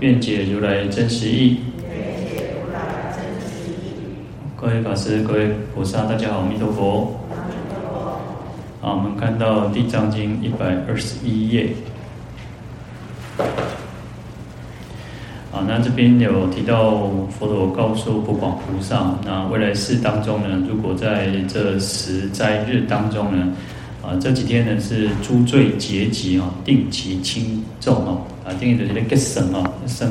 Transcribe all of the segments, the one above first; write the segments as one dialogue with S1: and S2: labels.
S1: 愿解如来真实义。各位法师、各位菩萨，大家好，阿弥陀佛。好，我们看到《地藏经》一百二十一页。啊，那这边有提到佛陀告诉不广菩萨，那未来世当中呢，如果在这十斋日当中呢，啊，这几天呢是诸罪结集啊，定期轻重哦。啊，定义的这个神啊，圣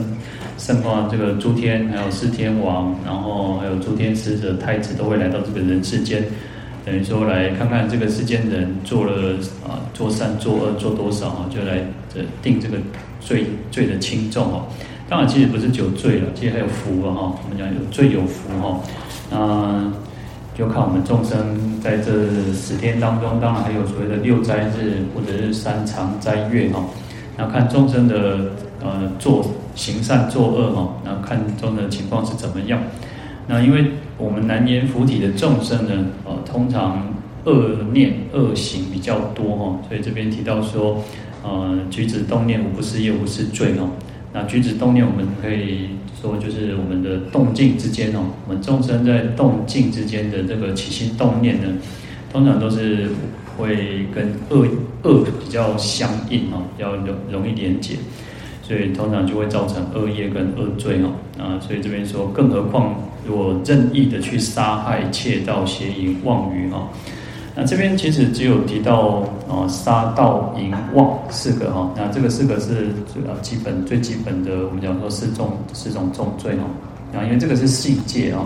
S1: 圣化这个诸天，还有四天王，然后还有诸天使者、太子都会来到这个人世间，等于说来看看这个世间人做了啊，做善做恶做多少啊，就来这定这个罪罪的轻重哦。当然，其实不是只有罪了，其实还有福啊哈。我们讲有罪有福哈，那就看我们众生在这十天当中，当然还有所谓的六斋日或者是三长斋月哈。那看众生的呃做行善作恶哈，那看中的情况是怎么样？那因为我们难言佛体的众生呢，呃，通常恶念恶行比较多哈，所以这边提到说，呃，举止动念无不是业，无是罪哈。那举止动念，我们可以说就是我们的动静之间哦，我们众生在动静之间的这个起心动念呢，通常都是。会跟恶恶比较相应哦，比较容容易连结，所以通常就会造成恶业跟恶罪哦。啊，所以这边说，更何况如果任意的去杀害、窃盗、邪淫、妄语哈，那这边其实只有提到啊，杀盗淫妄四个哈，那这个四个是最基本最基本的，我们讲说四重四种重罪哦。啊，因为这个是细戒啊。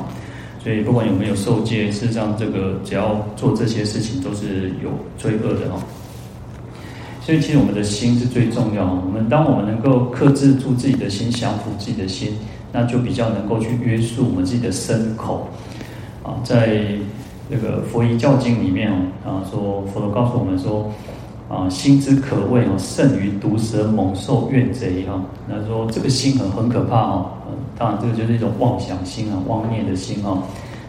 S1: 所以不管有没有受戒，事实上这个只要做这些事情都是有罪恶的哦。所以其实我们的心是最重要。我们当我们能够克制住自己的心，降服自己的心，那就比较能够去约束我们自己的身口。啊，在那个《佛遗教经》里面哦，啊说佛陀告诉我们说，啊心之可畏哦，胜于毒蛇猛兽怨贼哈。那说这个心很很可怕哦。当然，这个就是一种妄想心啊，妄念的心啊。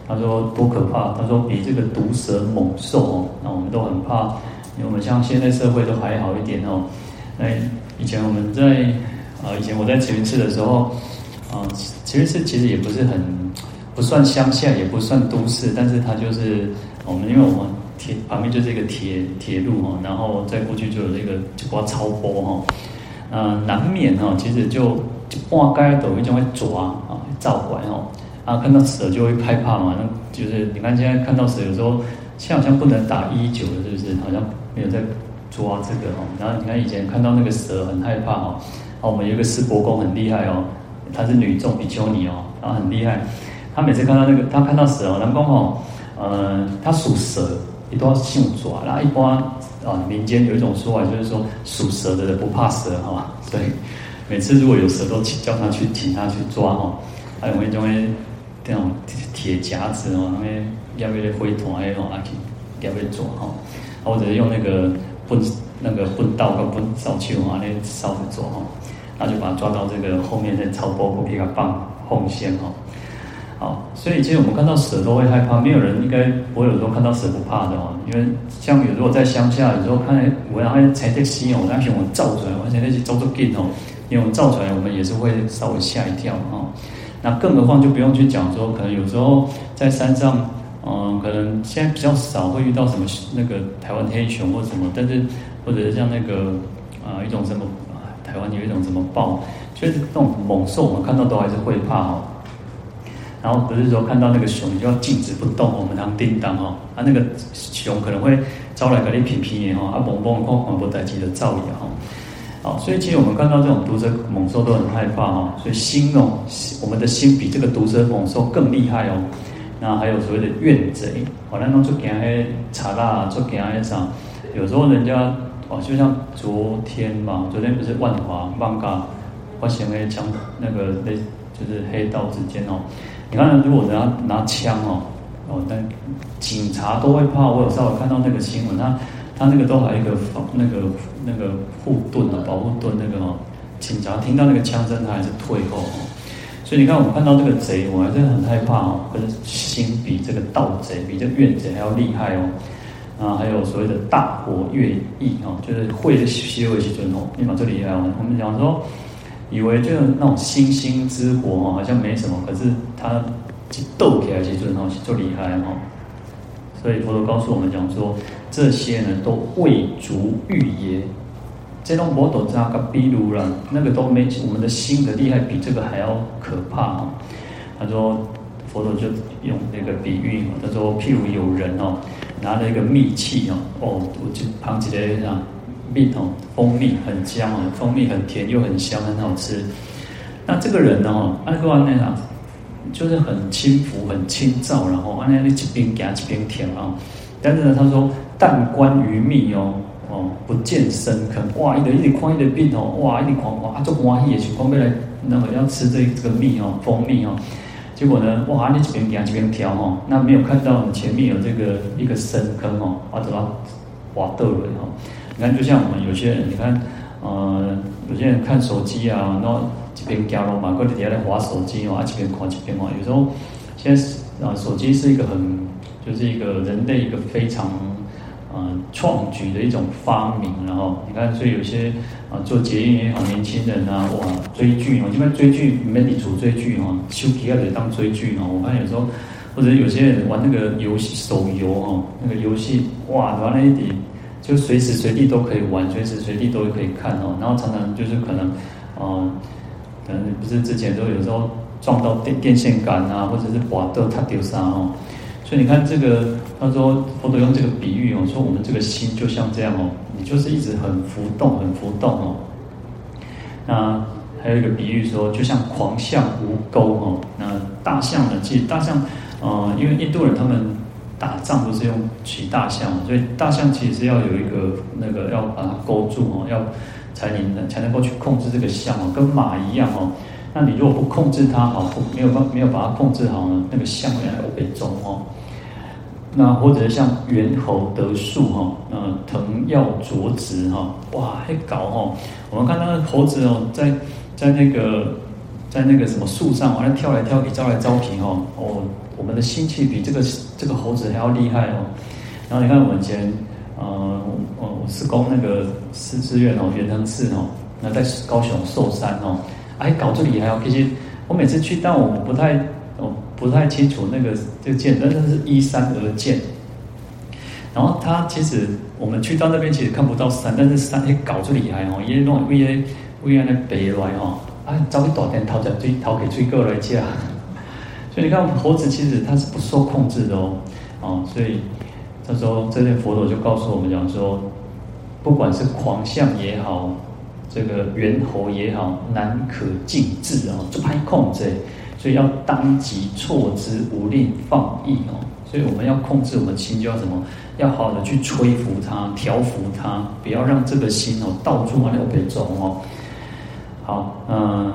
S1: 他说多可怕！他说比这个毒蛇猛兽哦，那我们都很怕。我们像现在社会都还好一点哦。那以前我们在啊，以前我在慈云寺的时候啊，慈云寺其实也不是很不算乡下，也不算都市，但是它就是我们，因为我们铁旁边就是一个铁铁路哈，然后再过去就有这个就刮超波哈，嗯，难免哈，其实就。就半街都会这样会抓啊，照管哦，啊，看到蛇就会害怕嘛。那就是你看现在看到蛇，有时候现在好像不能打一九了，是不是？好像没有在抓这个哦。然后你看以前看到那个蛇很害怕哦。啊，我们有一个师伯公很厉害哦，他是女众比丘尼哦，然后很厉害。他每次看到那个，他看到蛇哦，南宫哦，呃，他属蛇，一定要姓抓。然后一般啊，民间有一种说法，就是说属蛇的人不怕蛇哈，所以。每次如果有蛇，都请叫他去，请他去抓哈。还有那种诶，这种铁夹子哦，那边要不要灰团诶，啊去要不要抓哈？或者是用那个棍那个棍刀跟棍扫帚啊，那扫着抓哈。然后就把它抓到这个后面再超波，给它放红线哈。好，所以其实我们看到蛇都会害怕，没有人应该我有时候看到蛇不怕的哦。因为像有时候在乡下，有时候看我然后踩在溪哦，那边我照出来，我现在去走走近哦。因为我们造出来，我们也是会稍微吓一跳哈。那更何况就不用去讲说，可能有时候在山上，嗯，可能现在比较少会遇到什么那个台湾黑熊或什么，但是或者是像那个啊一种什么，台湾有一种什么豹，就是这种猛兽，我们看到都还是会怕哈。然后不是说看到那个熊你就要静止不动，我们当叮当哈，啊那个熊可能会招来个你皮皮的哈，啊蹦蹦哐哐不待机的造谣哈。好，所以其实我们看到这种毒蛇猛兽都很害怕哈，所以心哦，我们的心比这个毒蛇猛兽更厉害哦。那还有所谓的怨贼，好，那弄出给那查拉，出给那啥，有时候人家哦，就像昨天嘛，昨天不是万华万嘎发生那枪那个那就是黑道之间哦。你看，如果人家拿枪哦，哦，但警察都会怕。我有稍微看到那个新闻，他他那个都还有一个防那个那个护盾啊，保护盾那个哦。警察听到那个枪声，他还是退后哦。所以你看，我们看到这个贼，我还是很害怕哦。可是心比这个盗贼，比这怨贼还要厉害哦。啊，还有所谓的大火越役哦，就是会的西会西尊哦，你把这里来，我们讲说。以为就那种星星之火哦，好像没什么，可是它斗起来其实很就厉害哦。所以佛陀告诉我们讲说，这些呢都未足欲也。这种摩斗扎个比如了，那个都没我们的心的厉害，比这个还要可怕哦。他说佛陀就用那个比喻，他说譬如有人哦，拿了一个蜜器哦，哦，我就旁起来这样。蜜哦，蜂蜜很香哦，蜂蜜很甜又很香，很好吃。那这个人呢，按个那啥，就是很轻浮、很清躁，然后按那那一边夹一边甜啊。但是呢，他说但观于蜜哦，哦不见深坑，哇，一点一点宽一点病哦，哇，一点宽哇，这哇也去光过来，那么要吃这这个蜜哦，蜂蜜哦。结果呢，哇，那一边夹一边挑哦，那没有看到你前面有这个一个深坑哦，或者啊滑豆了哦。你看，就像我们有些人，你看，呃，有些人看手机啊，然后这边加了嘛，或者底下在滑手机哦，啊，这边滑这边滑。有时候，现在啊，手机是一个很，就是一个人类一个非常，嗯，创举的一种发明。然后你看，所以有些啊，做捷运也好，年轻人啊，哇，追剧哦，一般追剧没你主追剧哦，手机要得当追剧哦。我看有时候，或者有些人玩那个游戏手游哦，那个游戏哇，玩了一点。就随时随地都可以玩，随时随地都可以看哦。然后常常就是可能，嗯，可能不是之前都有时候撞到电电线杆啊，或者是滑到他丢沙哦。所以你看这个，他说佛陀用这个比喻哦，说我们这个心就像这样哦，你就是一直很浮动，很浮动哦。那还有一个比喻说，就像狂象无钩哦。那大象呢？其实大象，呃，因为印度人他们。打仗都是用骑大象，所以大象其实是要有一个那个要把它勾住哦，要才能才能够去控制这个象哦，跟马一样哦。那你如果不控制它好，没有办没有把它控制好呢，那个象也会被中哦。那或者像猿猴得树哈，嗯，藤要啄直哈，哇，还搞哦。我们看那个猴子哦，在在那个在那个什么树上，好像跳来跳去，招来招去哦，哦。我们的心气比这个这个猴子还要厉害哦。然后你看我们以前，呃，我我是供那个寺寺院哦，圆灯寺哦，那在高雄寿山哦，还，搞这里还要其实我每次去，但我不太不太清楚那个这个剑，但是是依山而建。然后他其实我们去到那边其实看不到山，但是山也搞出厉害哦，因为弄为了为了那北来哦，啊，找一大点头在追头给追过来吃。所以你看，猴子其实它是不受控制的哦，啊，所以他说这边佛陀就告诉我们讲说，不管是狂象也好，这个猿猴也好，难可静制啊，就怕控制，所以要当即措之，无令放逸哦。所以我们要控制我们心，就要什么？要好好的去吹拂它，调服它，不要让这个心哦到处往那边走哦。好，嗯，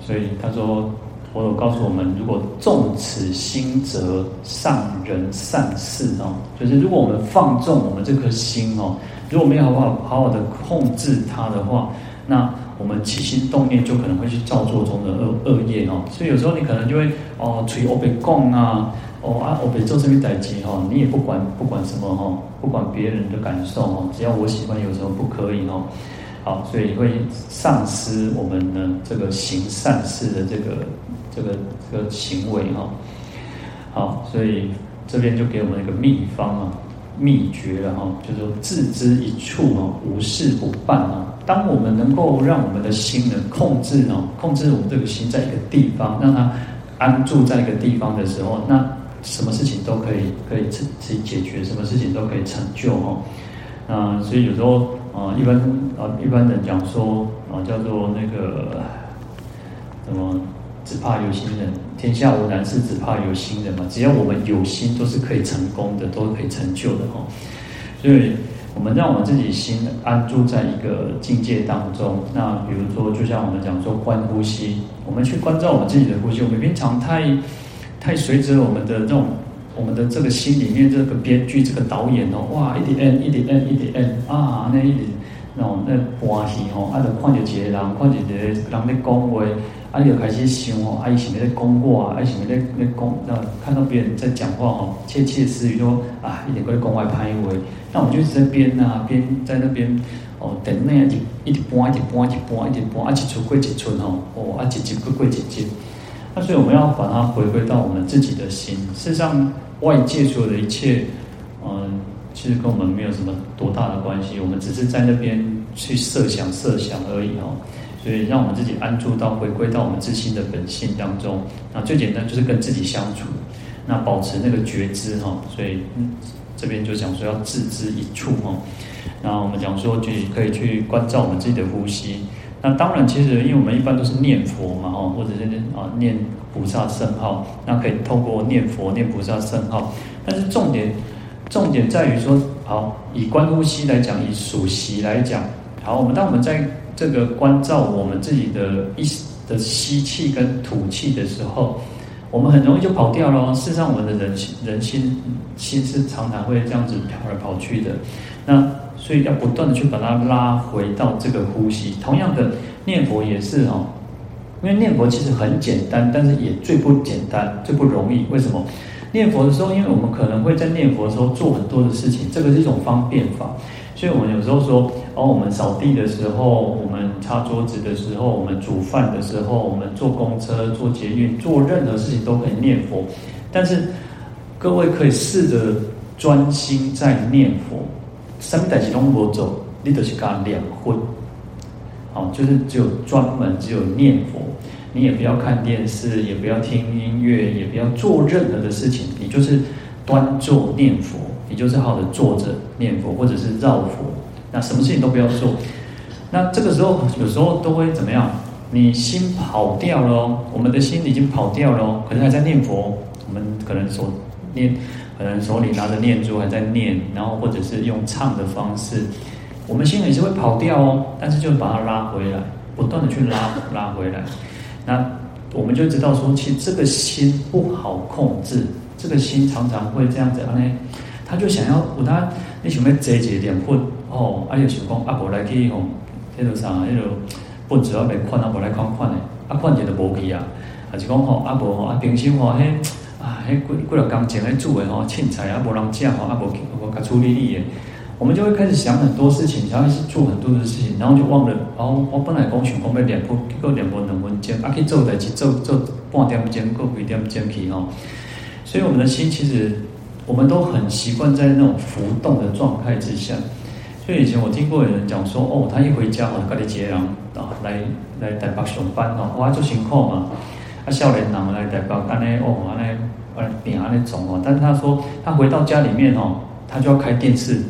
S1: 所以他说。佛陀告诉我们，如果纵此心则上人善事哦，就是如果我们放纵我们这颗心哦，如果没有好好好好的控制它的话，那我们起心动念就可能会去造作中的恶恶业哦。所以有时候你可能就会哦，随我被供啊，哦啊，我被做这边代志哈，你也不管不管什么哈，不管别人的感受哈，只要我喜欢，有时候不可以哦。好，所以会丧失我们的这个行善事的这个。这个这个行为哈，好，所以这边就给我们一个秘方啊，秘诀了哈，就是说置之一处啊，无事不办啊。当我们能够让我们的心能控制呢，控制我们这个心在一个地方，让它安住在一个地方的时候，那什么事情都可以可以自己解决，什么事情都可以成就哈。啊，所以有时候啊，一般啊一般人讲说啊，叫做那个什么。只怕有心人，天下无难事，只怕有心人嘛。只要我们有心，都是可以成功的，都可以成就的哈。所以我们让我们自己心安住在一个境界当中。那比如说，就像我们讲说观呼吸，我们去关照我们自己的呼吸。我们平常太太随着我们的这种，我们的这个心里面这个编剧、这个导演哦，哇，一点 n，一点 n，一点 n 啊，那一点那种那关系哦，啊，就看着一个人，看着一个人在讲话。啊，就开始想哦，啊，以前在讲话，啊，以前在在讲，那看到别人在讲话哦，窃窃私语说啊，一点过来讲外拍话，那我们就一直在编啊，编在那边哦，等那样一直播，一直播，一直播，一直播，啊，一出过一出哦，哦，啊，一集过过一集，那所以我们要把它回归到我们自己的心。事实上，外界所有的一切，嗯，其实跟我们没有什么多大的关系，我们只是在那边去设想设想而已哦。所以，让我们自己安住到回归到我们自心的本性当中。那最简单就是跟自己相处，那保持那个觉知哈。所以，嗯，这边就讲说要置之一处哈。那我们讲说就可以去关照我们自己的呼吸。那当然，其实因为我们一般都是念佛嘛哈，或者是啊念菩萨圣号，那可以透过念佛念菩萨圣号。但是重点重点在于说，好，以观呼吸来讲，以数息来讲，好，我们当我们在这个关照我们自己的一的吸气跟吐气的时候，我们很容易就跑掉了。事实上，我们的人心人心心是常常会这样子跑来跑去的。那所以要不断的去把它拉回到这个呼吸。同样的，念佛也是哦，因为念佛其实很简单，但是也最不简单、最不容易。为什么？念佛的时候，因为我们可能会在念佛的时候做很多的事情，这个是一种方便法。所以我们有时候说，哦，我们扫地的时候，我们擦桌子的时候，我们煮饭的时候，我们坐公车、坐捷运，做任何事情都可以念佛。但是各位可以试着专心在念佛，三代志都不做，你都是讲两分。好，就是只有专门只有念佛，你也不要看电视，也不要听音乐，也不要做任何的事情，你就是端坐念佛。你就是好好的坐着念佛，或者是绕佛，那什么事情都不要做。那这个时候有时候都会怎么样？你心跑掉了，我们的心已经跑掉了，可能还在念佛。我们可能手念，可能手里拿着念珠还在念，然后或者是用唱的方式，我们心里是会跑掉哦。但是就把它拉回来，不断的去拉拉回来。那我们就知道说，其实这个心不好控制，这个心常常会这样子啊，他就想要，有他你想要坐一个念佛哦，啊，又想讲啊，无来去吼，迄个啥，迄个本子要来款啊，无来款款的，啊，款者就无去啊，还是讲吼，啊无吼，啊平时吼，迄啊，迄几几落工前咧煮的吼，凊彩啊无人食吼，啊无去无甲处理你的，我们就会开始想很多事情，然后是做很多的事情，然后就忘了，哦，我本来讲想讲要念佛，结果念佛两分钟，啊去做代志做做半点钟，过几点钟去吼，所以我们的心其实。我们都很习惯在那种浮动的状态之下，所以以前我听过有人讲说，哦，他一回家哦，家里接人啊，来来台北上班哦，哇，做辛苦嘛，啊，少年人来台北，安尼哦，安尼啊，变安尼种哦，但是他说他回到家里面哦，他就要开电视，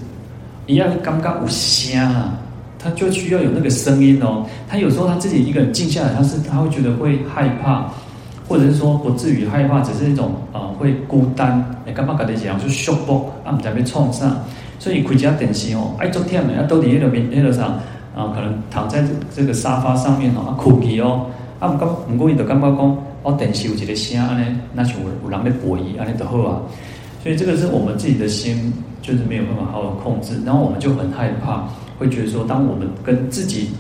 S1: 一样刚刚有声啊，他就需要有那个声音哦，他有时候他自己一个人静下来，他是他会觉得会害怕。或者是说不至于害怕，只是一种啊、呃、会孤单，你干嘛搞这些样就束缚啊，唔知被创伤，所以开家电视哦，哎，昨天啊都伫那边那个上啊，可能躺在这这个沙发上面哦，啊哭泣哦，啊唔过唔过伊就感觉讲，哦电视有一个声安尼，那就有有人在播伊安尼就好啊，所以这个是我们自己的心就是没有办法好好控制，然后我们就很害怕，会觉得说，当我们跟自己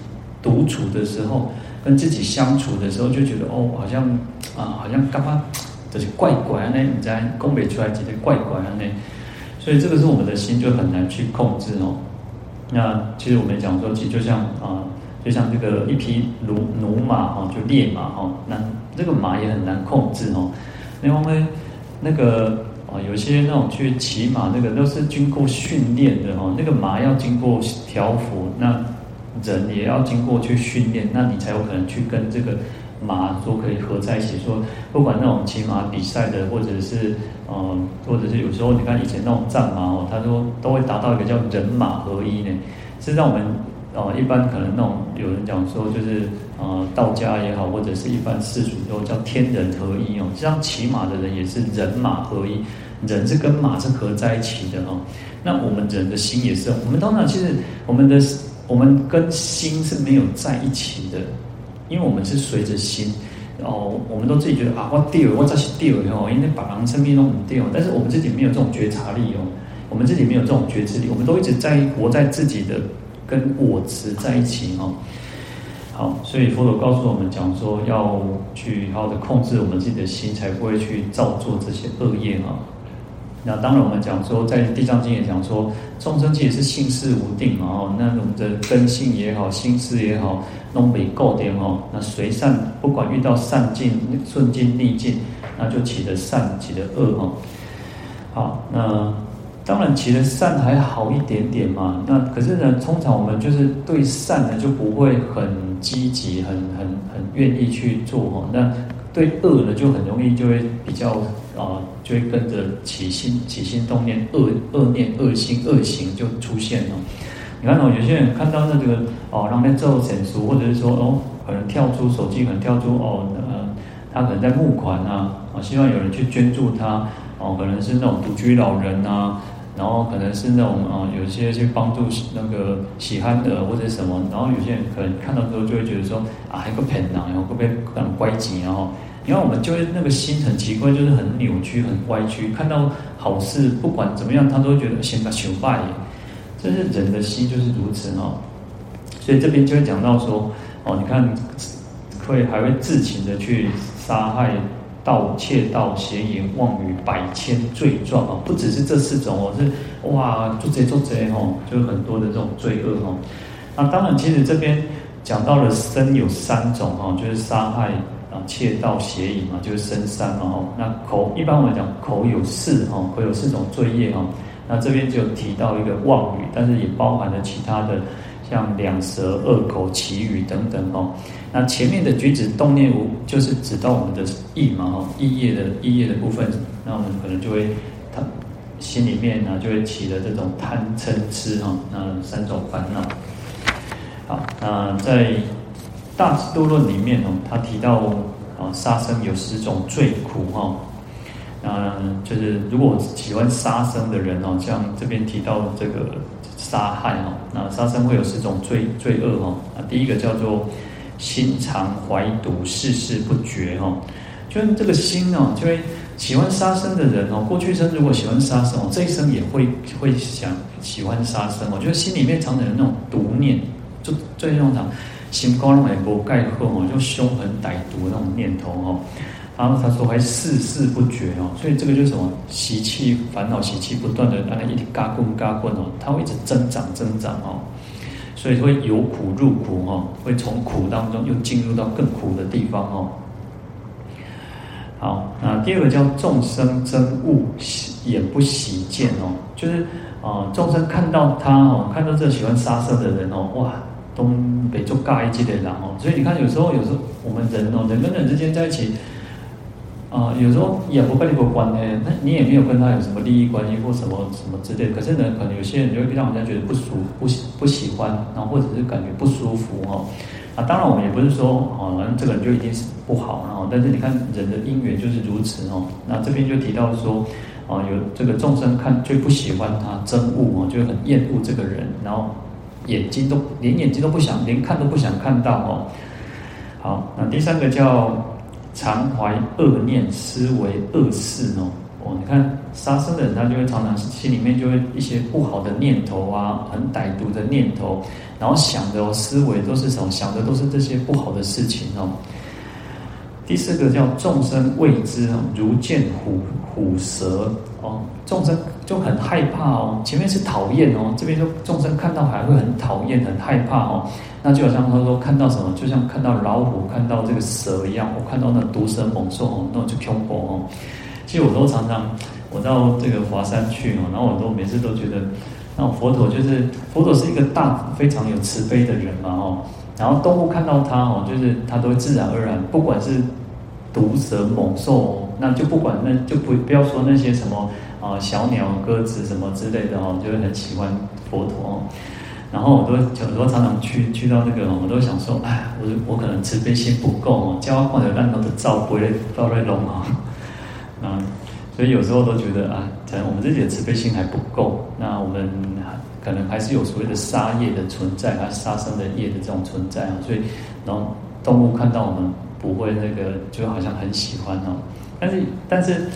S1: 独处的时候。跟自己相处的时候，就觉得哦，好像啊，好像干嘛，就是怪怪啊，那你在讲不出来，觉得怪怪啊，那所以这个是我们的心就很难去控制哦。那其实我们讲说，其实就像啊，就像这个一匹駑駑马哈，就烈马哈，那这个马也很难控制哦。因为那个啊，有些那种去骑马，那个都是经过训练的哦，那个马要经过调服那。人也要经过去训练，那你才有可能去跟这个马说可以合在一起。说不管那种骑马比赛的，或者是呃，或者是有时候你看以前那种战马哦，他说都会达到一个叫人马合一呢，是让我们哦，一般可能那种有人讲说，就是呃，道家也好，或者是一般世俗都叫天人合一哦。像骑马的人也是人马合一，人是跟马是合在一起的哦。那我们人的心也是，我们通常其实我们的我们跟心是没有在一起的，因为我们是随着心哦，我们都自己觉得啊，我掉，我这是掉哦，因为把人生命都很掉，但是我们自己没有这种觉察力哦，我们自己没有这种觉知力，我们都一直在活在自己的。跟我执在一起哈，好，所以佛陀告诉我们讲说，要去好好的控制我们自己的心，才不会去造作这些恶业啊。那当然，我们讲说，在《地藏经》也讲说，众生其实是性事无定嘛哦，那我们的根性也好，心思也好，弄没够点哦。那随善，不管遇到善境、顺境、逆境，那就起的善，起的恶哈。好，那。当然，起的善还好一点点嘛。那可是呢，通常我们就是对善呢就不会很积极、很很很愿意去做哈。那对恶呢就很容易就会比较啊、就会跟着起心起心动念，恶恶念、恶心、恶行就出现了。你看哦，有些人看到那个哦，让他做神书，或者是说哦，可能跳出手机，可能跳出哦，呃，他可能在募款啊，啊，希望有人去捐助他哦，可能是那种独居老人啊。然后可能是那种啊、呃，有些去帮助那个喜憨的或者什么，然后有些人可能看到之后就会觉得说啊，还有个骗呐，然后会不会很乖巧，然后，因为我们就会那个心很奇怪，就是很扭曲、很歪曲，看到好事不管怎么样，他都会觉得先把求败，这是人的心就是如此哦。所以这边就会讲到说哦，你看会还会自情的去杀害。盗窃盗邪淫妄语百千罪状啊，不只是这四种哦，是哇做贼做贼哦，就很多的这种罪恶哦。那当然，其实这边讲到了身有三种哈，就是杀害啊、窃盗邪淫嘛，就是身三嘛哈。那口一般我们讲口有四哈，口有四种罪业哈。那这边就提到一个妄语，但是也包含了其他的。像两舌、恶口、綺语等等哦，那前面的举止动念无，就是指到我们的意嘛哈，意业的意业的部分，那我们可能就会他心里面呢就会起了这种贪嗔痴哈，那三种烦恼。好，那在大智度论里面哦，他提到啊杀生有十种罪苦哈，那就是如果喜欢杀生的人哦，像这边提到这个。杀害哈，那杀生会有十种罪罪恶哈。啊第一个叫做心常怀毒，事事不绝哈。就这个心哦，就会喜欢杀生的人哦，过去生如果喜欢杀生哦，这一生也会会想喜欢杀生哦。就是心里面常常有那种毒念，就最那种心高冷不盖厚哦，就凶狠歹毒那种念头哦。然后他说还世事不绝哦，所以这个就是什么习气烦恼习气不断的，让他一直嘎棍嘎棍哦，他会一直增长增长哦，所以会由苦入苦哦，会从苦当中又进入到更苦的地方哦。好，那第二个叫众生憎恶眼不喜见哦，就是啊众生看到他哦，看到这喜欢杀生的人哦，哇，东北就嘎一记的人哦，所以你看有时候有时候我们人哦，人跟人之间在一起。啊、有时候也不跟你有关呢，那你也没有跟他有什么利益关系或什么什么之类。可是呢，可能有些人就会让人家觉得不舒、不喜不喜欢，然后或者是感觉不舒服哈。啊，当然我们也不是说啊，这个人就一定是不好，然后但是你看人的因缘就是如此哦。那这边就提到说，啊，有这个众生看最不喜欢他憎恶哦，就很厌恶这个人，然后眼睛都连眼睛都不想，连看都不想看到哦。好，那第三个叫。常怀恶念，思维恶事哦哦，你看杀生的人，他就会常常心里面就会一些不好的念头啊，很歹毒的念头，然后想的哦，思维都是什么？想的都是这些不好的事情哦。第四个叫众生畏之哦，如见虎虎蛇哦，众生就很害怕哦。前面是讨厌哦，这边就众生看到还会很讨厌、很害怕哦。那就好像他说看到什么，就像看到老虎、看到这个蛇一样，我看到那毒蛇猛兽哦，那就恐怖哦。其实我都常常我到这个华山去哦，然后我都每次都觉得，那佛陀就是佛陀是一个大非常有慈悲的人嘛哦。然后动物看到他哦，就是他都会自然而然，不管是毒蛇猛兽，那就不管那就不不要说那些什么啊小鸟鸽子什么之类的哦，就会很喜欢佛陀。然后我都有时候常常去去到那个，我都想说，哎，我我可能慈悲心不够哦，叫我看到烂头的照不会照来弄啊，啊，所以有时候都觉得啊，可能我们自己的慈悲心还不够，那我们可能还是有所谓的杀业的存在，还杀生的业的这种存在啊，所以然后动物看到我们不会那个，就好像很喜欢哦，但是但是。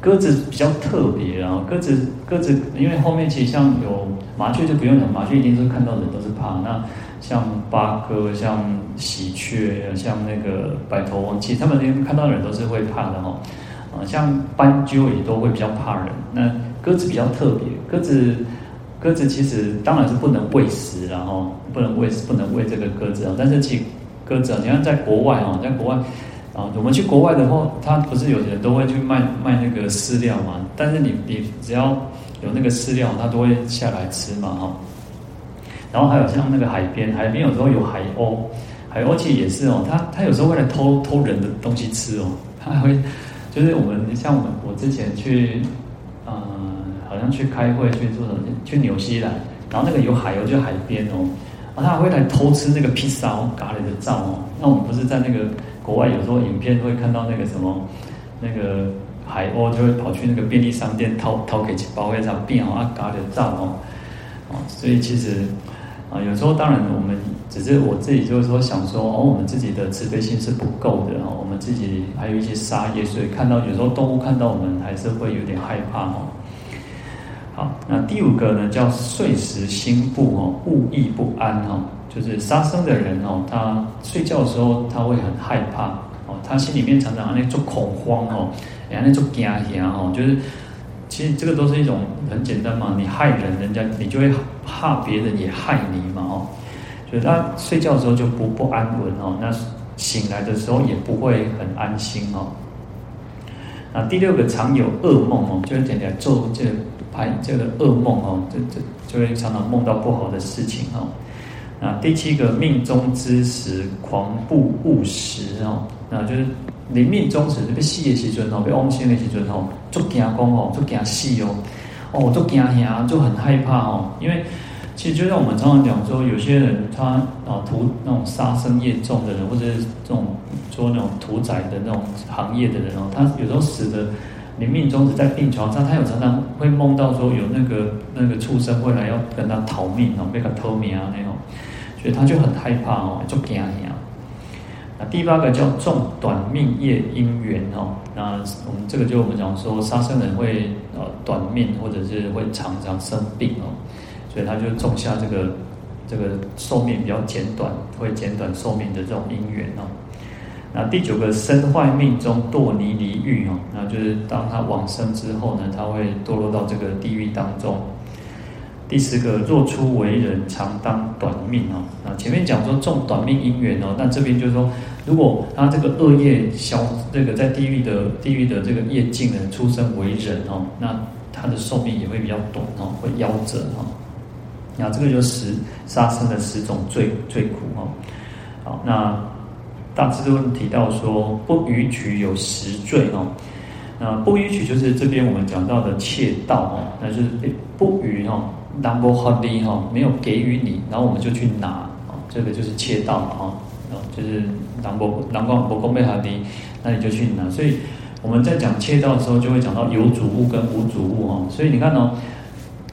S1: 鸽子比较特别啊，鸽子鸽子，因为后面其实像有麻雀就不用讲，麻雀一定是看到人都是怕。那像八哥、像喜鹊、像那个白头翁，其实他们连看到人都是会怕的哈。啊，像斑鸠也都会比较怕人。那鸽子比较特别，鸽子鸽子其实当然是不能喂食，然后不能喂食不能喂这个鸽子啊。但是其实鸽子啊，你看在国外啊，在国外。啊，我们去国外的话，他不是有些人都会去卖卖那个饲料嘛？但是你你只要有那个饲料，他都会下来吃嘛，哈。然后还有像那个海边，海边有时候有海鸥，海鸥其实也是哦，他他有时候会来偷偷人的东西吃哦，他还会就是我们像我们我之前去，嗯、好像去开会去做什么，去纽西兰，然后那个有海鸥就海边哦，然后他还会来偷吃那个披萨哦，咖喱的罩哦，那我们不是在那个。国外有时候影片会看到那个什么，那个海鸥就会跑去那个便利商店掏掏给钱包会上变好啊嘎的照哦，哦，所以其实啊有时候当然我们只是我自己就是说想说哦，我们自己的慈悲心是不够的哦，我们自己还有一些杀业，所以看到有时候动物看到我们还是会有点害怕哦。好，那第五个呢叫睡时心不哦，故意不安哦。就是杀生的人哦，他睡觉的时候他会很害怕哦，他心里面常常那种恐慌哦，然后那种惊吓哦，就是其实这个都是一种很简单嘛，你害人，人家你就会怕别人也害你嘛哦，所以他睡觉的时候就不不安稳哦，那醒来的时候也不会很安心哦。那第六个常有噩梦哦，就是点点做这个拍这个噩梦哦，这这就会常常梦到不好的事情哦。啊，第七个命中之时，狂怖误食哦，那就是临命终时，被死的时阵哦，被往生的时阵哦，就惊讲哦，就惊死哦，哦，就惊吓，就很害怕哦。因为其实就像我们常常讲说，有些人他啊屠那种杀生业重的人，或者是这种做那种屠宰的那种行业的人哦，他有时候死的临命终时在病床上，他有常常会梦到说有那个那个畜生会来要跟他逃命哦，被他偷命啊那种。所以他就很害怕哦，就惊吓。那第八个叫重短命业因缘哦，那我们这个就我们讲说杀生人会呃短命，或者是会常常生病哦，所以他就种下这个这个寿命比较减短，会减短寿命的这种因缘哦。那第九个身坏命中堕泥离狱哦，那就是当他往生之后呢，他会堕落到这个地狱当中。第十个，若出为人，常当短命哦。啊，前面讲说种短命因缘哦，那这边就是说，如果他这个恶业消，这个在地狱的地狱的这个业尽呢，出生为人哦，那他的寿命也会比较短哦，会夭折哦。那这个就是十杀生的十种最最苦哦。好，那大智度论提到说，不与取有十罪哦。那不与取就是这边我们讲到的窃盗哦，那就是不与哦。当不合理哈，没有给予你，然后我们就去拿啊，这个就是窃盗嘛哈，就是当不当光不公被合理，那你就去拿。所以我们在讲窃盗的时候，就会讲到有主物跟无主物哈。所以你看哦，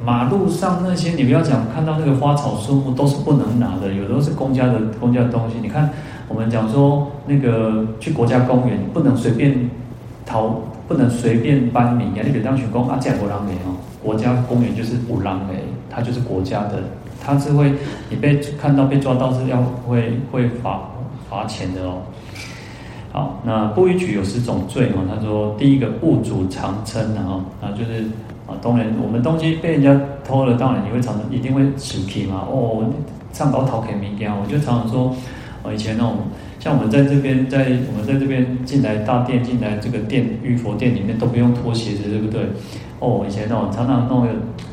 S1: 马路上那些你不要讲看到那个花草树木都是不能拿的，有的是公家的公家的东西。你看我们讲说那个去国家公园不能随便逃，不能随便搬名呀，你别当选公啊，这样不让你哦。国家公园就是五郎诶，它就是国家的，它是会你被看到被抓到是要会会罚罚钱的哦。好，那不与取有十种罪哦。他说第一个物主常称啊，啊就是啊，当然我们东西被人家偷了，当然你会常常一定会生气嘛。哦，上岛讨给民家，我就常常说，哦以前那种像我们在这边在我们在这边进来大殿进来这个殿玉佛殿里面都不用脱鞋子，对不对？哦，以前哦，常常弄个，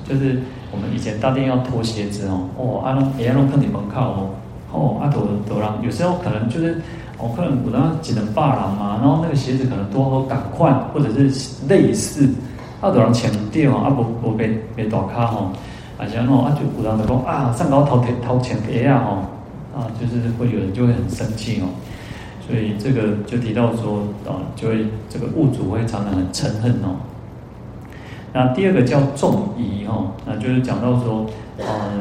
S1: 就是我们以前大殿要脱鞋子哦，哦，阿龙也要弄看你门口哦，哦，阿头头狼，有时候可能就是，哦，可能有人只能霸狼嘛，然后那个鞋子可能多好赶快，或者是类似，阿头狼前掉啊，不不被被打卡吼，啊好像哦啊就有人就讲啊上高偷偷钱给啊吼啊，就是会有人就会很生气哦。所以这个就提到说啊，就会这个物主会常常很嗔恨哦。那第二个叫重疑哦，那就是讲到说，呃，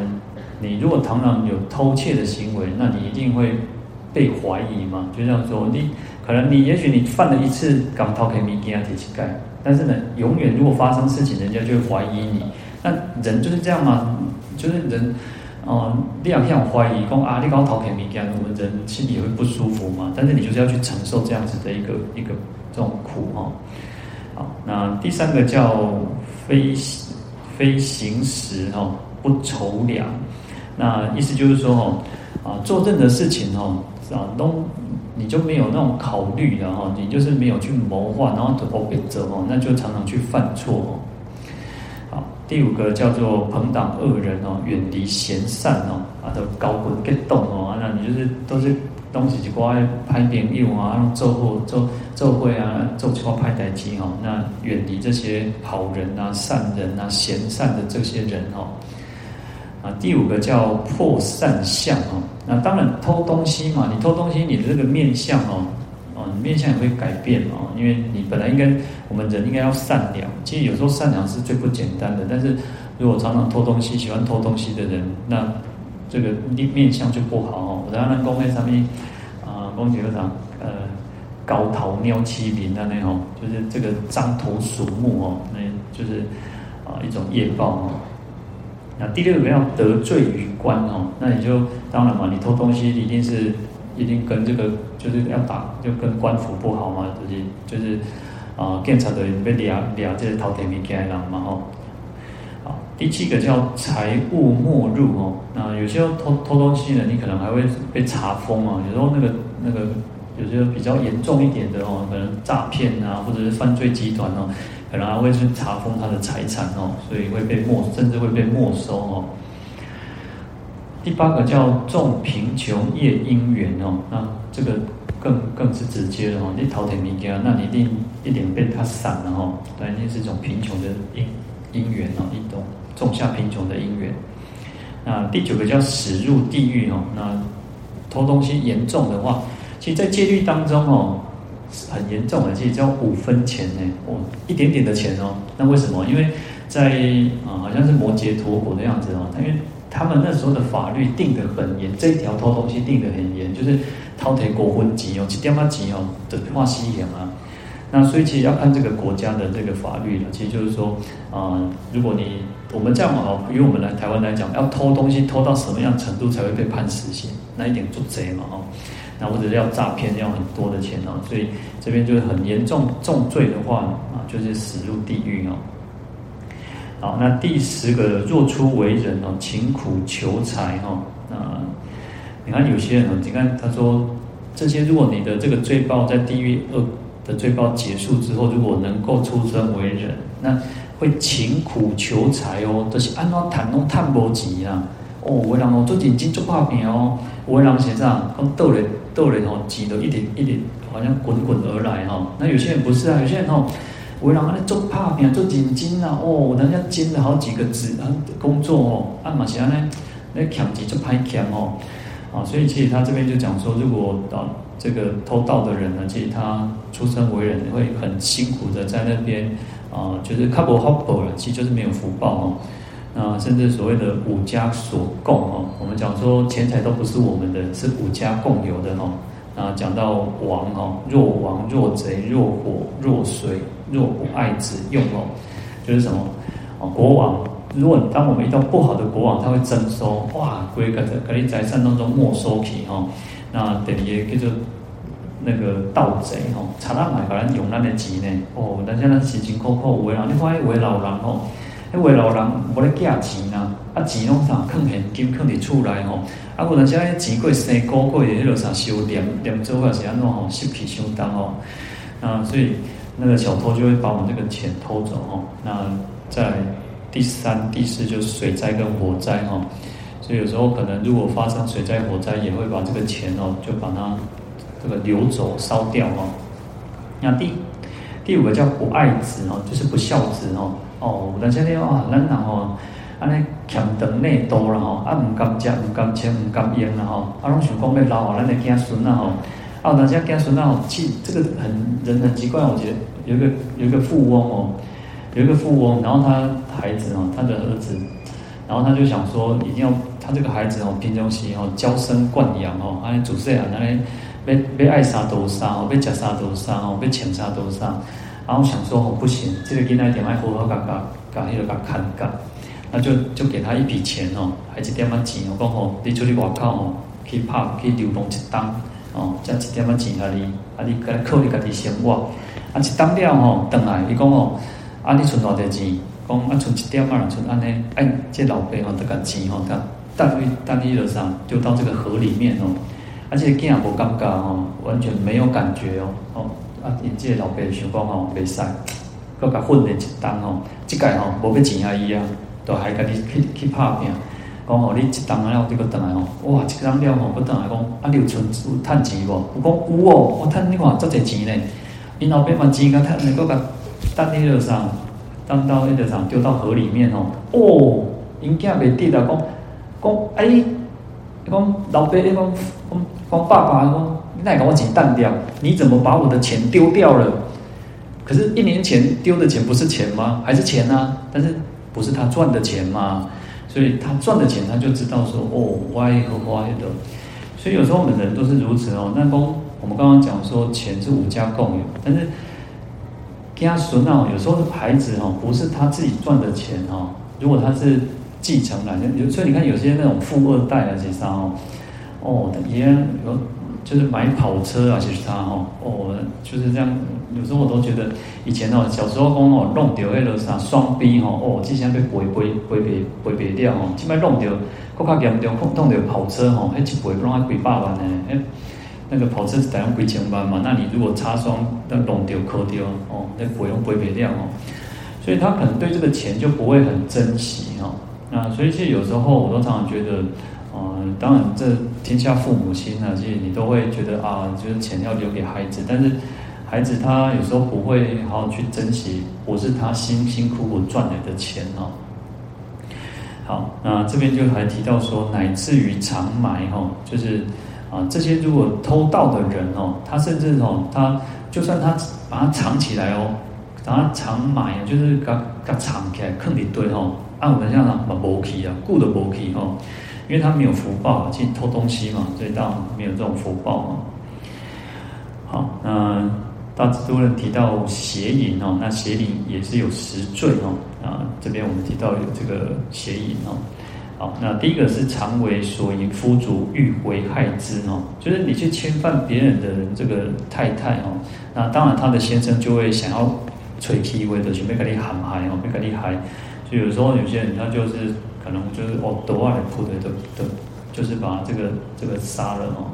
S1: 你如果常常有偷窃的行为，那你一定会被怀疑嘛。就像说，你可能你也许你犯了一次刚偷开米给他提乞丐，但是呢，永远如果发生事情，人家就会怀疑你。那人就是这样嘛，就是人。哦，你要像怀疑说啊，你搞讨钱物件，我们人心里会不舒服嘛。但是你就是要去承受这样子的一个一个这种苦哈。好，那第三个叫非非行时哈，不筹量。那意思就是说哈，啊，做任何事情哈，啊，都你就没有那种考虑的哈，你就是没有去谋划，然后就被折磨，那就常常去犯错哦。第五个叫做朋党恶人哦，远离贤善哦，啊都高魂更动哦，那你就是都是东西就挂在拍片用啊，用做货做做会啊，做几块拍台机哦，那远离这些好人啊、善人啊、贤善的这些人哦。啊，第五个叫破善相哦，那当然偷东西嘛，你偷东西，你的这个面相哦。你面相也会改变哦，因为你本来应该我们人应该要善良，其实有时候善良是最不简单的。但是如果常常偷东西、喜欢偷东西的人，那这个面面相就不好哦。然后呢，公会上面啊，公爵长呃，高头喵欺凌的那种，就是这个獐头鼠目哦，那就是啊一种业报哦。那第六个要得罪于官哦，那你就当然嘛，你偷东西一定是。一定跟这个就是要打，就跟官府不好嘛，就是就是啊，检查的被抓抓这些偷铁米件的人嘛吼。好，第七个叫财物没入哦，那有些偷偷东西呢，你可能还会被查封啊。有时候那个那个有些比较严重一点的哦，可能诈骗啊，或者是犯罪集团哦，可能还会去查封他的财产哦，所以会被没，甚至会被没收哦。第八个叫重贫穷业因缘哦，那这个更更是直接的哦。你淘汰物件，那你一定一点被他散了哈，对，一定是种贫穷的因因缘哦，一种种下贫穷的因缘。那第九个叫驶入地狱哦，那偷东西严重的话，其实，在戒律当中哦，很严重的，其实叫五分钱呢，哦，一点点的钱哦。那为什么？因为在啊，好像是摩羯陀国的样子哦，他因为。他们那时候的法律定得很严，这一条偷东西定得很严，就是偷提国分钱哦，一点仔钱哦，的话西险啊。那所以其实要看这个国家的这个法律了。其实就是说，啊、呃，如果你我们这样哦，以我们来台湾来讲，要偷东西偷到什么样程度才会被判死刑？那一点做贼嘛哦，那或者是要诈骗要很多的钱哦，所以这边就是很严重重罪的话啊，就是死入地狱哦。好，那第十个，若出为人哦，勤苦求财哈。那你看有些人哦，你看他说这些，如果你的这个罪报在地狱恶的罪报结束之后，如果能够出生为人，那会勤苦求财哦，都、就是按照谈拢探波吉啊。哦，有的人哦做认真做打拼哦，有的人是这样，讲倒来倒来哦，钱都一点一点好像滚滚而来哈。那有些人不是啊，有些人哦。为人啊，做打拼做认真啊，哦，人家兼了好几个职啊工作哦，啊嘛是安尼，那抢钱就歹抢哦，啊，所以其实他这边就讲说，如果啊这个偷盗的人呢，其实他出生为人会很辛苦的在那边啊，就是卡不好报了，其实就是没有福报哦。那甚至所谓的五家所共哦，我们讲说钱财都不是我们的，是五家共有的哦。那，讲到王哦，若王若贼若火若水若不爱之用哦，就是什么哦，国王，如果当我们遇到不好的国王，他会征收哇，归个可以在山当中没收起哦。那等于叫做那个盗贼哦，查到买，反正用咱的钱呢哦，但是咱辛辛苦苦为了你看为老人哦。迄位老人无咧寄钱啊，啊钱拢啥，放现金放伫厝内吼，啊有阵时迄钱过生过过的迄落啥收敛敛做啊是安怎吼，湿气相当吼，啊所以那个小偷就会把我们这个钱偷走哦。那在第三、第四就是水灾跟火灾哦，所以有时候可能如果发生水灾火灾，也会把这个钱哦就把它这个流走烧掉哦。那第第五个叫不爱子哦，就是不孝子哦。哦，但现在啊，咱人哦，安尼强长内多了吼，啊唔甘食，唔甘穿，唔甘用了吼，啊拢想讲要留啊，咱的子孙啊吼，啊大家子孙啊吼，这这个很人很奇怪，我觉得有一个有一个富翁哦，有一个富翁，然后他孩子哦，他的儿子，然后他就想说一定要他这个孩子哦，平常时哦娇生惯养哦，安尼自细啊，安尼要要爱啥多啥哦，要食啥多啥哦，要穿啥多啥，然后想说哦不行，这个囡仔一定要好好甲甲甲迄个甲看教。那就就给他一笔钱哦，还一点仔钱哦，讲哦，你出去外口哦，去拍去流浪一档哦，加一点仔钱啊你，啊你该靠你家己生活，啊一担了吼，倒来伊讲吼，啊你存偌济钱，讲啊存一点啊，存安尼，哎，这老爸吼，这个钱吼，他等于等于了啥，丢到这个河里面哦，而且囝也无感觉哦，完全没有感觉哦，哦，啊，因这老爸想讲吼，袂使，搁甲混了一担吼，即届吼无要钱啊伊啊。都还家己去去拍拼，讲吼你一档了，这个等来吼，哇，一档了吼，不等来讲，啊你有存有趁钱无？我讲有哦，我趁你看足侪钱咧。因后边把钱甲趁，能够甲当迄个啥，当到迄个啥丢到河里面哦。哦，因囝袂得啦，讲讲哎，讲老爸，你讲讲讲爸爸，讲你哪会把我钱当掉？你怎么把我的钱丢掉了？可是，一年前丢的钱不是钱吗？还是钱啊？但是。不是他赚的钱吗？所以他赚的钱，他就知道说哦，歪和歪的。所以有时候我们人都是如此哦。那公，我们刚刚讲说钱是五家共有，但是家孙哦，有时候孩子哦，不是他自己赚的钱哦。如果他是继承来的，所以你看有些那种富二代啊，些啥哦，哦，爷爷有。就是买跑车啊，其实他哈哦，就是这样。有时候我都觉得，以前哦，小时候讲哦，弄掉那个啥双 B 哈哦，之前被赔赔赔赔赔赔掉哦，现在弄掉，更加严重，弄丢跑车哈，还一赔不让他几百万呢？哎，那个跑车是得要几千万嘛？那你如果擦霜，那弄丢磕掉哦，那不用赔赔掉哦。所以他可能对这个钱就不会很珍惜哦。那所以其实有时候我都常常觉得。嗯，当然，这天下父母心啊，其实你都会觉得啊，就是钱要留给孩子，但是孩子他有时候不会好好去珍惜，不是他辛辛苦苦赚来的钱哦。好，那这边就还提到说，乃至于藏埋哈，就是啊，这些如果偷盗的人哦，他甚至哦，他就算他把它藏起来哦，把它藏埋，就是给它藏起来，坑里堆哦，按我们这样讲，把无起啊，顾的无起哦。因为他没有福报，去偷东西嘛，所以当然没有这种福报嘛。好，那大致多人提到邪淫哦，那邪淫也是有十罪哦。啊，这边我们提到有这个邪淫哦。好，那第一个是常为所淫夫主欲为害之哦，就是你去侵犯别人的这个太太哦，那当然他的先生就会想要吹气味的，准备给你喊嗨哦，准备给你嗨。就有时候有些人他就是。可能就是哦，夺爱的铺的的，就是把这个这个杀了哦。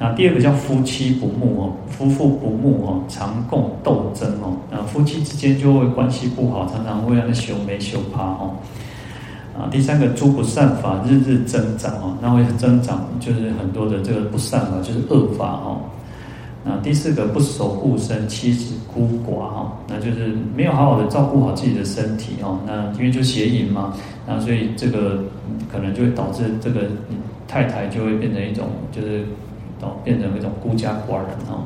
S1: 那第二个叫夫妻不睦哦，夫妇不睦哦，常共斗争哦。那夫妻之间就会关系不好，常常会让他修眉修怕哦。啊，第三个诸不善法日日增长哦，那会增长就是很多的这个不善法，就是恶法哦。那第四个不守护身，妻子孤寡哈，那就是没有好好的照顾好自己的身体哦。那因为就邪淫嘛，那所以这个可能就会导致这个太太就会变成一种就是导变成一种孤家寡人哦。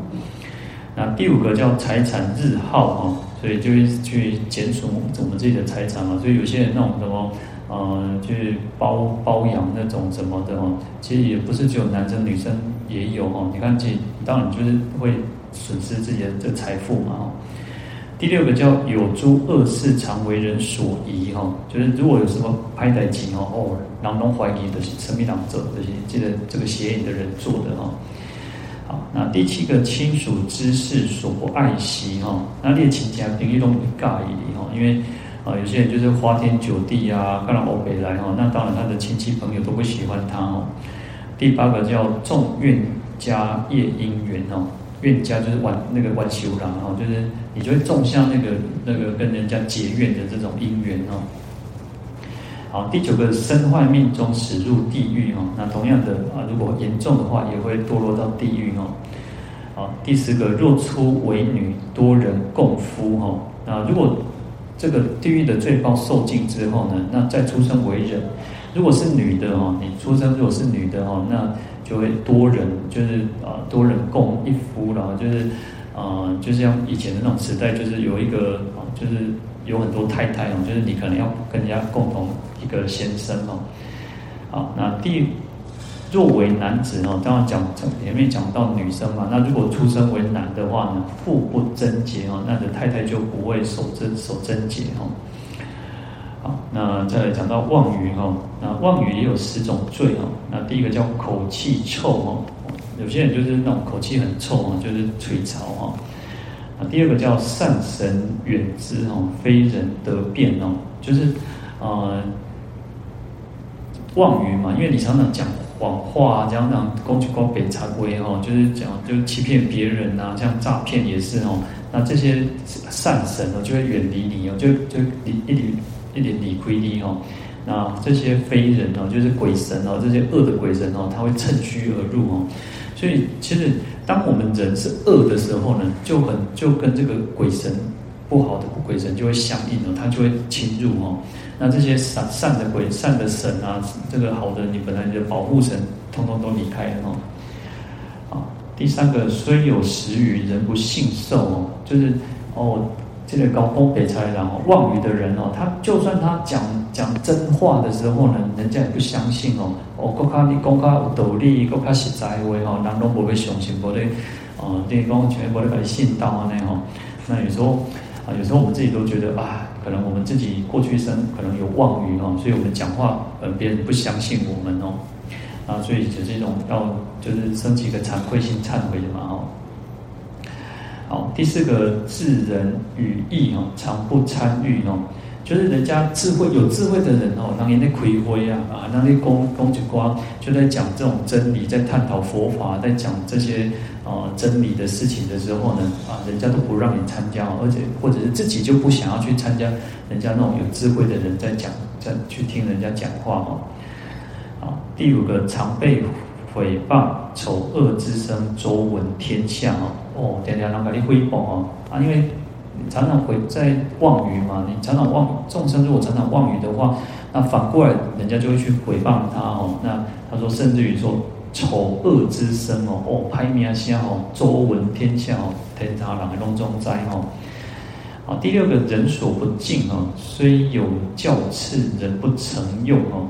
S1: 那第五个叫财产日耗哈，所以就会去减损我们自己的财产嘛。所以有些人那种什么呃，去包包养那种什么的哦，其实也不是只有男生女生也有哦。你看，这当然就是会损失自己的这财富嘛哦。第六个叫有诸恶事常为人所疑哈，就是如果有什么拍歹机哦哦，然后怀疑的是什么党者这些，记得这个邪淫的人做的哈。好，那第七个亲属之事所不爱惜哈，那列亲家平易都不介意哈，因为。啊，有些人就是花天酒地啊，看到欧北来哈，那当然他的亲戚朋友都不喜欢他哦。第八个叫种怨家业因缘哦，怨家就是玩那个玩修郎哈，就是你就会种下那个那个跟人家结怨的这种因缘哦。好，第九个身坏命中死入地狱哦，那同样的啊，如果严重的话，也会堕落到地狱哦。好，第十个若出为女，多人共夫哈，那如果这个地狱的罪报受尽之后呢，那再出生为人。如果是女的哦，你出生如果是女的哦，那就会多人，就是啊多人共一夫，然后就是啊，就像以前的那种时代，就是有一个啊，就是有很多太太哦，就是你可能要跟人家共同一个先生哦。好，那第若为男子哦，刚刚讲前面讲到女生嘛，那如果出生为男的话呢，父不贞洁哦，那的太太就不会守贞守贞洁哦。好，那再来讲到妄语哈，那妄语也有十种罪哈。那第一个叫口气臭哦，有些人就是那种口气很臭哦，就是吹槽哈。那第二个叫善神远之哦，非人得辩哦，就是呃妄语嘛，因为你常常讲谎话，这样那种攻击过北茶龟哈，就是讲就欺骗别人呐，像诈骗也是哦。那这些善神哦，就会远离你哦，就就离一离。一点理亏力哦，那这些非人哦，就是鬼神哦，这些恶的鬼神哦，他会趁虚而入哦。所以其实当我们人是恶的时候呢，就很就跟这个鬼神不好的鬼神就会相应哦，他就会侵入哦。那这些善善的鬼、善的神啊，这个好的你本来的保护神，通通都离开了哦。啊，第三个虽有实语，人不信受哦，就是哦。这个高风北差，然后妄语的人哦，他就算他讲讲真话的时候呢，人家也不相信哦。哦，国家你讲较有道理，国家实在话哦，人都不会相信，不会哦，电讲全部都可以信到啊那哈。那有时候有时候我们自己都觉得啊，可能我们自己过去生可能有妄语哦，所以我们讲话呃别人不相信我们哦。啊，所以就是一种要就是升起一个惭愧心忏悔的嘛哦。好，第四个智人语义哦，常不参与哦，就是人家智慧有智慧的人哦，当年那葵辉啊啊，那那公公子光就在讲这种真理，在探讨佛法，在讲这些啊真理的事情的时候呢，啊，人家都不让你参加，而且或者是自己就不想要去参加人家那种有智慧的人在讲，在去听人家讲话哦。好，第五个常被诽谤丑恶之声，周闻天下哦。哦，天天人家你诽谤哦啊，因为常常会在妄语嘛，你常常妄众生如果常常妄语的话，那反过来人家就会去诽谤他哦。那他说，甚至于说丑恶之声哦，哦，拍名声哦，周闻天下哦，天他人拢中灾哦。好，第六个人所不敬哦，虽有教次，人不成用哦。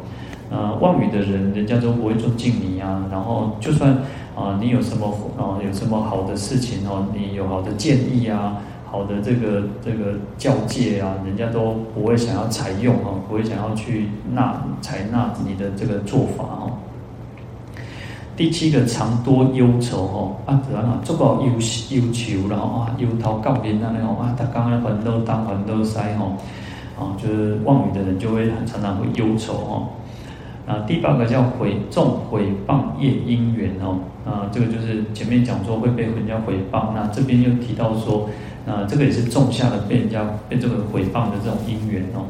S1: 呃，妄语的人，人家都不会尊敬你啊。然后就算。啊，你有什么啊？有什么好的事情哦？你有好的建议啊？好的这个这个教诫啊，人家都不会想要采用哦，不会想要去纳采纳你的这个做法哦。第七个常多忧愁哦，啊，然后做个忧忧愁，然后啊，忧头搞面那种啊，他刚刚很多当很多塞哦，啊，就是妄语的人就会很常常会忧愁哦。啊，第八个叫毁重毁谤业因缘哦，啊，这个就是前面讲说会被人家毁谤，那这边又提到说，啊，这个也是种下了被人家被这个毁谤的这种因缘哦。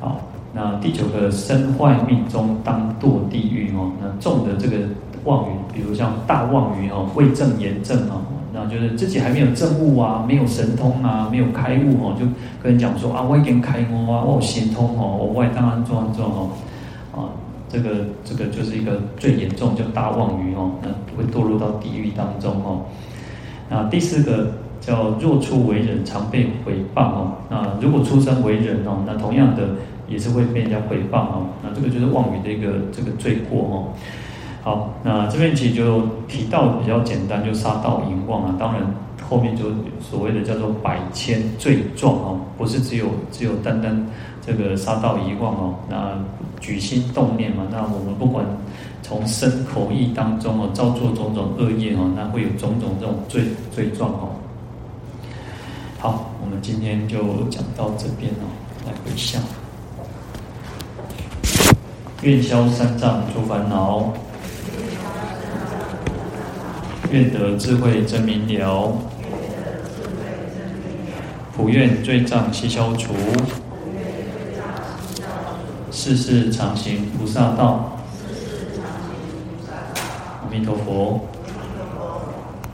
S1: 好，那第九个身坏命中当堕地狱哦，那种的这个妄语，比如像大妄语哦，未证言证哦，那就是自己还没有证悟啊，没有神通啊，没有开悟哦，就跟人讲说啊，我已经开悟啊，我有神通哦，我外当然做做哦。啊，这个这个就是一个最严重，叫大妄语哦，那会堕入到地狱当中哦。那第四个叫若出为人，常被诽谤哦。那如果出生为人哦，那同样的也是会被人家诽谤哦。那这个就是妄语的一个这个罪过哦。好，那这边其实就提到比较简单，就杀盗淫妄啊。当然后面就所谓的叫做百千罪状哦，不是只有只有单单。这个杀盗淫妄哦，那举心动念嘛，那我们不管从身口意当中哦，造作种种恶业哦，那会有种种这种罪罪状哦。好，我们今天就讲到这边哦，来回向，愿消三障诸烦恼，愿得智慧真明了，普愿罪障悉消除。世世常行菩萨道，阿弥陀佛。